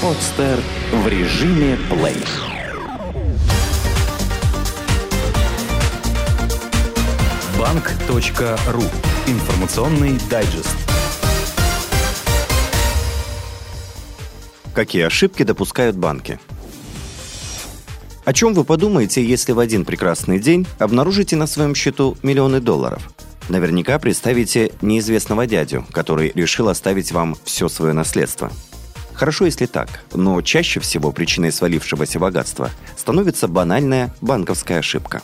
Подстер в режиме плей. Банк.ру. Информационный дайджест. Какие ошибки допускают банки? О чем вы подумаете, если в один прекрасный день обнаружите на своем счету миллионы долларов? Наверняка представите неизвестного дядю, который решил оставить вам все свое наследство. Хорошо, если так, но чаще всего причиной свалившегося богатства становится банальная банковская ошибка.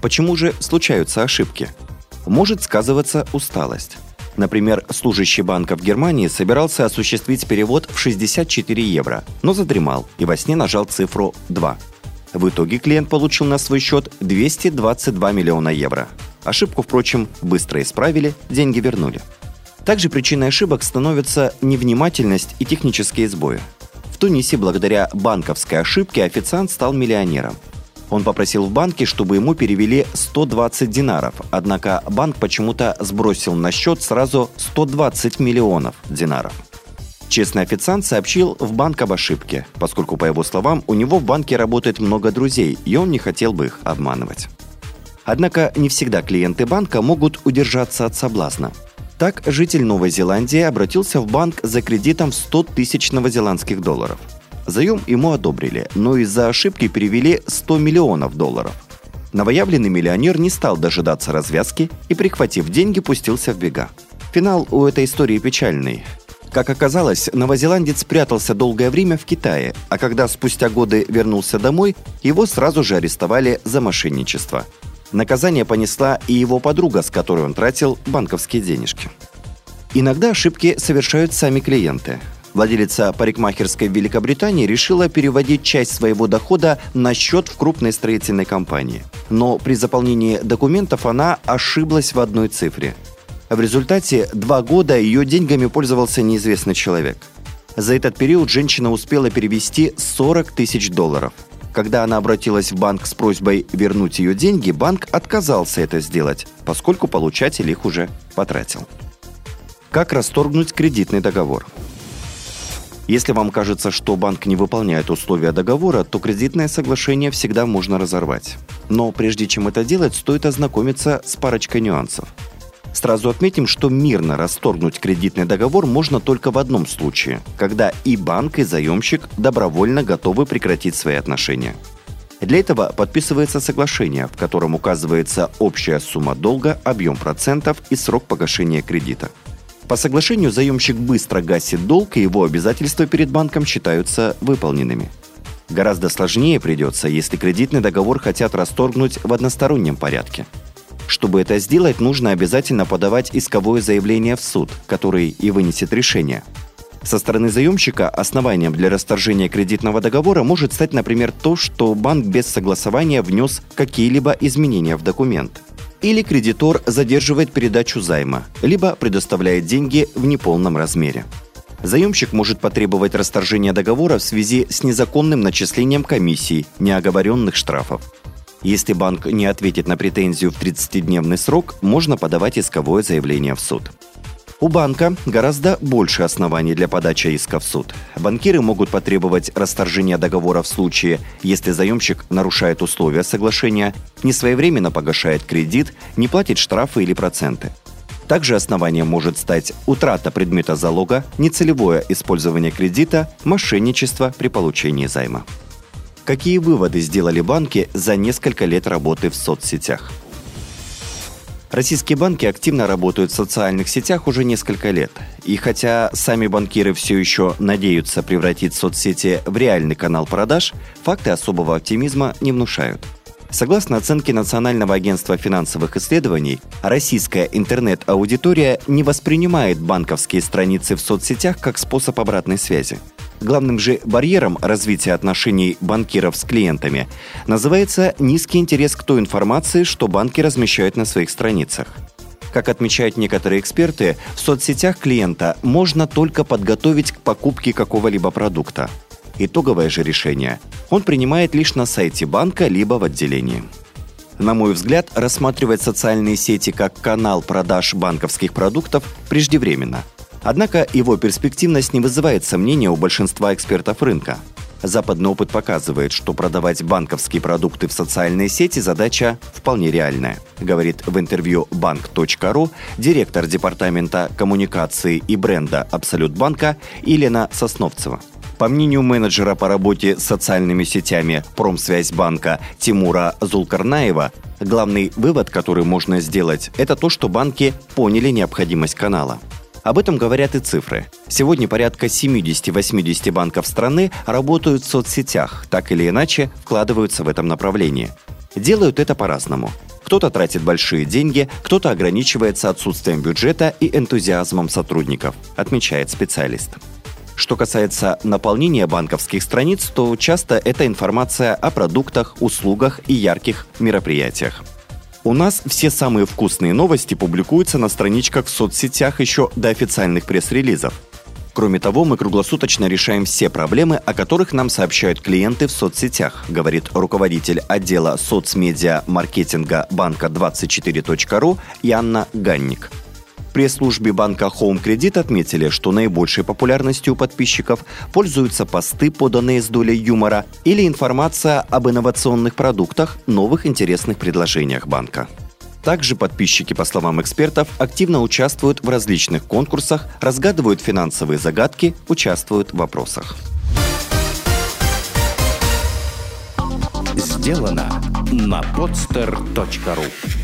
Почему же случаются ошибки? Может сказываться усталость. Например, служащий банка в Германии собирался осуществить перевод в 64 евро, но задремал и во сне нажал цифру 2. В итоге клиент получил на свой счет 222 миллиона евро. Ошибку, впрочем, быстро исправили, деньги вернули. Также причиной ошибок становятся невнимательность и технические сбои. В Тунисе благодаря банковской ошибке официант стал миллионером. Он попросил в банке, чтобы ему перевели 120 динаров, однако банк почему-то сбросил на счет сразу 120 миллионов динаров. Честный официант сообщил в банк об ошибке, поскольку, по его словам, у него в банке работает много друзей, и он не хотел бы их обманывать. Однако не всегда клиенты банка могут удержаться от соблазна. Так, житель Новой Зеландии обратился в банк за кредитом в 100 тысяч новозеландских долларов. Заем ему одобрили, но из-за ошибки перевели 100 миллионов долларов. Новоявленный миллионер не стал дожидаться развязки и, прихватив деньги, пустился в бега. Финал у этой истории печальный. Как оказалось, новозеландец прятался долгое время в Китае, а когда спустя годы вернулся домой, его сразу же арестовали за мошенничество. Наказание понесла и его подруга, с которой он тратил банковские денежки. Иногда ошибки совершают сами клиенты. Владелица парикмахерской в Великобритании решила переводить часть своего дохода на счет в крупной строительной компании. Но при заполнении документов она ошиблась в одной цифре – в результате два года ее деньгами пользовался неизвестный человек. За этот период женщина успела перевести 40 тысяч долларов. Когда она обратилась в банк с просьбой вернуть ее деньги, банк отказался это сделать, поскольку получатель их уже потратил. Как расторгнуть кредитный договор? Если вам кажется, что банк не выполняет условия договора, то кредитное соглашение всегда можно разорвать. Но прежде чем это делать, стоит ознакомиться с парочкой нюансов – Сразу отметим, что мирно расторгнуть кредитный договор можно только в одном случае, когда и банк, и заемщик добровольно готовы прекратить свои отношения. Для этого подписывается соглашение, в котором указывается общая сумма долга, объем процентов и срок погашения кредита. По соглашению заемщик быстро гасит долг, и его обязательства перед банком считаются выполненными. Гораздо сложнее придется, если кредитный договор хотят расторгнуть в одностороннем порядке – чтобы это сделать, нужно обязательно подавать исковое заявление в суд, который и вынесет решение. Со стороны заемщика основанием для расторжения кредитного договора может стать, например, то, что банк без согласования внес какие-либо изменения в документ. Или кредитор задерживает передачу займа, либо предоставляет деньги в неполном размере. Заемщик может потребовать расторжения договора в связи с незаконным начислением комиссий, неоговоренных штрафов. Если банк не ответит на претензию в 30-дневный срок, можно подавать исковое заявление в суд. У банка гораздо больше оснований для подачи иска в суд. Банкиры могут потребовать расторжения договора в случае, если заемщик нарушает условия соглашения, не своевременно погашает кредит, не платит штрафы или проценты. Также основанием может стать утрата предмета залога, нецелевое использование кредита, мошенничество при получении займа. Какие выводы сделали банки за несколько лет работы в соцсетях? Российские банки активно работают в социальных сетях уже несколько лет. И хотя сами банкиры все еще надеются превратить соцсети в реальный канал продаж, факты особого оптимизма не внушают. Согласно оценке Национального агентства финансовых исследований, российская интернет-аудитория не воспринимает банковские страницы в соцсетях как способ обратной связи. Главным же барьером развития отношений банкиров с клиентами называется низкий интерес к той информации, что банки размещают на своих страницах. Как отмечают некоторые эксперты, в соцсетях клиента можно только подготовить к покупке какого-либо продукта. Итоговое же решение он принимает лишь на сайте банка либо в отделении. На мой взгляд, рассматривать социальные сети как канал продаж банковских продуктов преждевременно – Однако его перспективность не вызывает сомнения у большинства экспертов рынка. Западный опыт показывает, что продавать банковские продукты в социальные сети задача вполне реальная, говорит в интервью bank.ru директор департамента коммуникации и бренда Абсолют банка Елена Сосновцева. По мнению менеджера по работе с социальными сетями Промсвязьбанка Тимура Зулкарнаева, главный вывод, который можно сделать, это то, что банки поняли необходимость канала. Об этом говорят и цифры. Сегодня порядка 70-80 банков страны работают в соцсетях, так или иначе вкладываются в этом направлении. Делают это по-разному. Кто-то тратит большие деньги, кто-то ограничивается отсутствием бюджета и энтузиазмом сотрудников, отмечает специалист. Что касается наполнения банковских страниц, то часто это информация о продуктах, услугах и ярких мероприятиях. У нас все самые вкусные новости публикуются на страничках в соцсетях еще до официальных пресс-релизов. Кроме того, мы круглосуточно решаем все проблемы, о которых нам сообщают клиенты в соцсетях, говорит руководитель отдела соцмедиа маркетинга банка 24.ru Янна Ганник пресс-службе банка Home Credit отметили, что наибольшей популярностью у подписчиков пользуются посты, поданные с долей юмора, или информация об инновационных продуктах, новых интересных предложениях банка. Также подписчики, по словам экспертов, активно участвуют в различных конкурсах, разгадывают финансовые загадки, участвуют в вопросах. Сделано на podster.ru